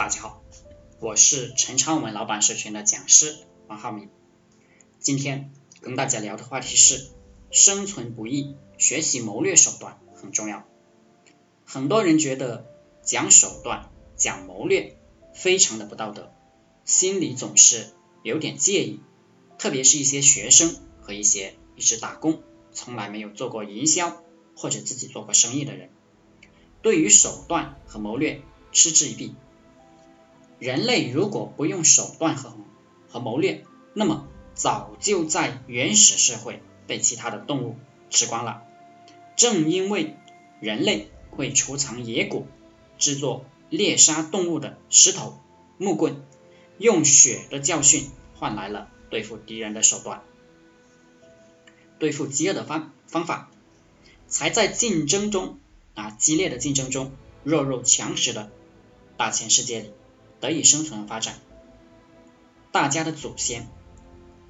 大家好，我是陈昌文老板社群的讲师王浩明。今天跟大家聊的话题是生存不易，学习谋略手段很重要。很多人觉得讲手段、讲谋略非常的不道德，心里总是有点介意。特别是一些学生和一些一直打工、从来没有做过营销或者自己做过生意的人，对于手段和谋略嗤之以鼻。人类如果不用手段和和谋略，那么早就在原始社会被其他的动物吃光了。正因为人类会储藏野果，制作猎杀动物的石头、木棍，用血的教训换来了。对付敌人的手段，对付饥饿的方方法，才在竞争中啊激烈的竞争中，弱肉强食的大千世界里得以生存发展。大家的祖先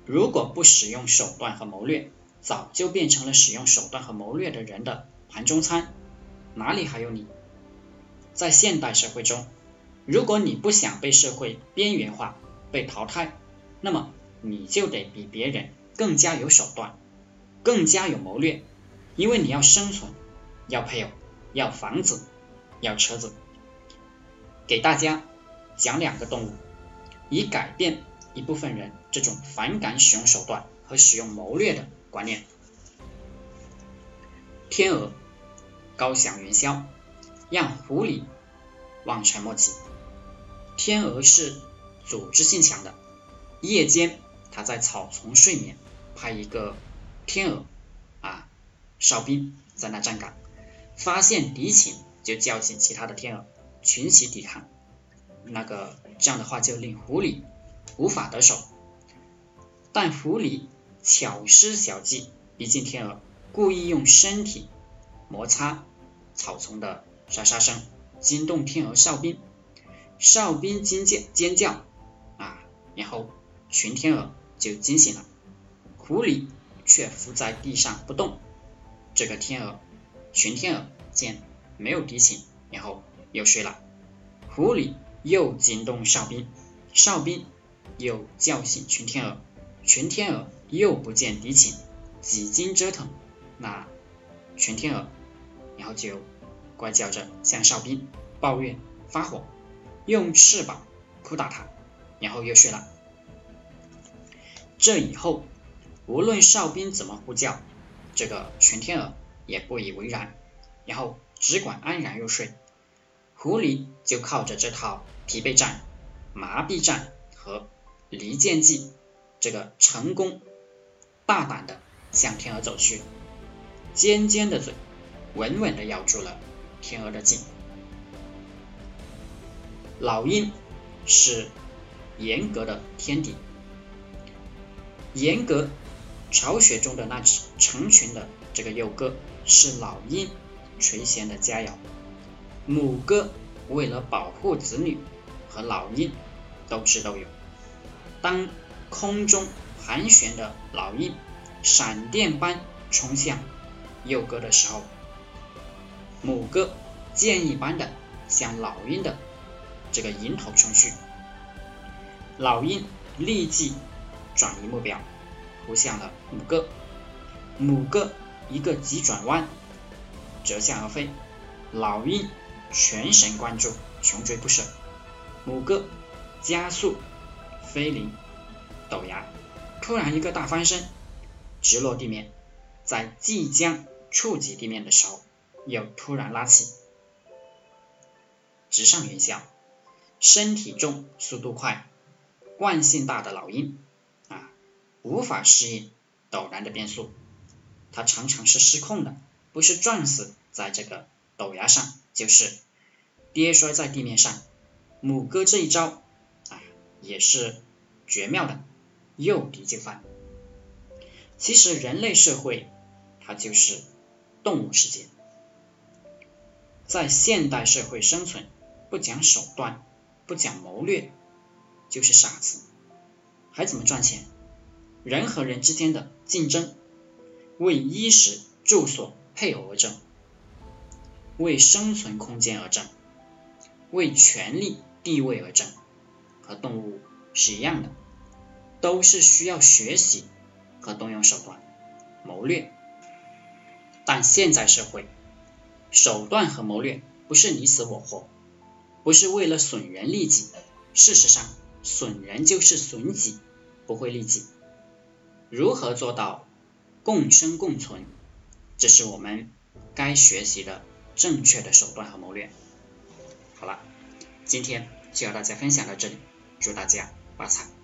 如果不使用手段和谋略，早就变成了使用手段和谋略的人的盘中餐，哪里还有你？在现代社会中，如果你不想被社会边缘化、被淘汰，那么。你就得比别人更加有手段，更加有谋略，因为你要生存，要配偶，要房子，要车子。给大家讲两个动物，以改变一部分人这种反感使用手段和使用谋略的观念。天鹅高翔云霄，让狐狸望尘莫及。天鹅是组织性强的，夜间。它在草丛睡眠，拍一个天鹅啊，哨兵在那站岗，发现敌情就叫醒其他的天鹅，群起抵抗。那个这样的话就令狐狸无法得手，但狐狸巧施小计，逼近天鹅，故意用身体摩擦草丛的沙沙声，惊动天鹅哨兵，哨兵惊叫尖叫啊，然后群天鹅。就惊醒了，狐狸却伏在地上不动。这个天鹅，群天鹅见没有敌情，然后又睡了。狐狸又惊动哨兵，哨兵又叫醒群天鹅，群天鹅又不见敌情，几经折腾，那群天鹅然后就怪叫着向哨兵抱怨发火，用翅膀扑打他，然后又睡了。这以后，无论哨兵怎么呼叫，这个群天鹅也不以为然，然后只管安然入睡。狐狸就靠着这套疲惫战、麻痹战和离间计，这个成功大胆的向天鹅走去，尖尖的嘴稳稳的咬住了天鹅的颈。老鹰是严格的天敌。严格巢穴中的那只成群的这个幼鸽是老鹰垂涎的佳肴，母鸽为了保护子女和老鹰斗智斗勇，当空中盘旋的老鹰闪电般冲向幼鸽的时候，母鸽箭一般的向老鹰的这个迎头冲去，老鹰立即。转移目标，扑向了母鸽。母鸽一个急转弯，折向而飞。老鹰全神贯注，穷追不舍。母鸽加速飞临陡崖，突然一个大翻身，直落地面。在即将触及地面的时候，又突然拉起，直上云霄。身体重，速度快，惯性大的老鹰啊。无法适应陡然的变速，它常常是失控的，不是撞死在这个陡崖上，就是跌摔在地面上。母鸽这一招啊，也是绝妙的，诱敌就范。其实人类社会它就是动物世界，在现代社会生存，不讲手段，不讲谋略，就是傻子，还怎么赚钱？人和人之间的竞争，为衣食住所配偶而争，为生存空间而争，为权力地位而争，和动物是一样的，都是需要学习和动用手段谋略。但现在社会，手段和谋略不是你死我活，不是为了损人利己，事实上，损人就是损己，不会利己。如何做到共生共存，这是我们该学习的正确的手段和谋略。好了，今天就和大家分享到这里，祝大家发财。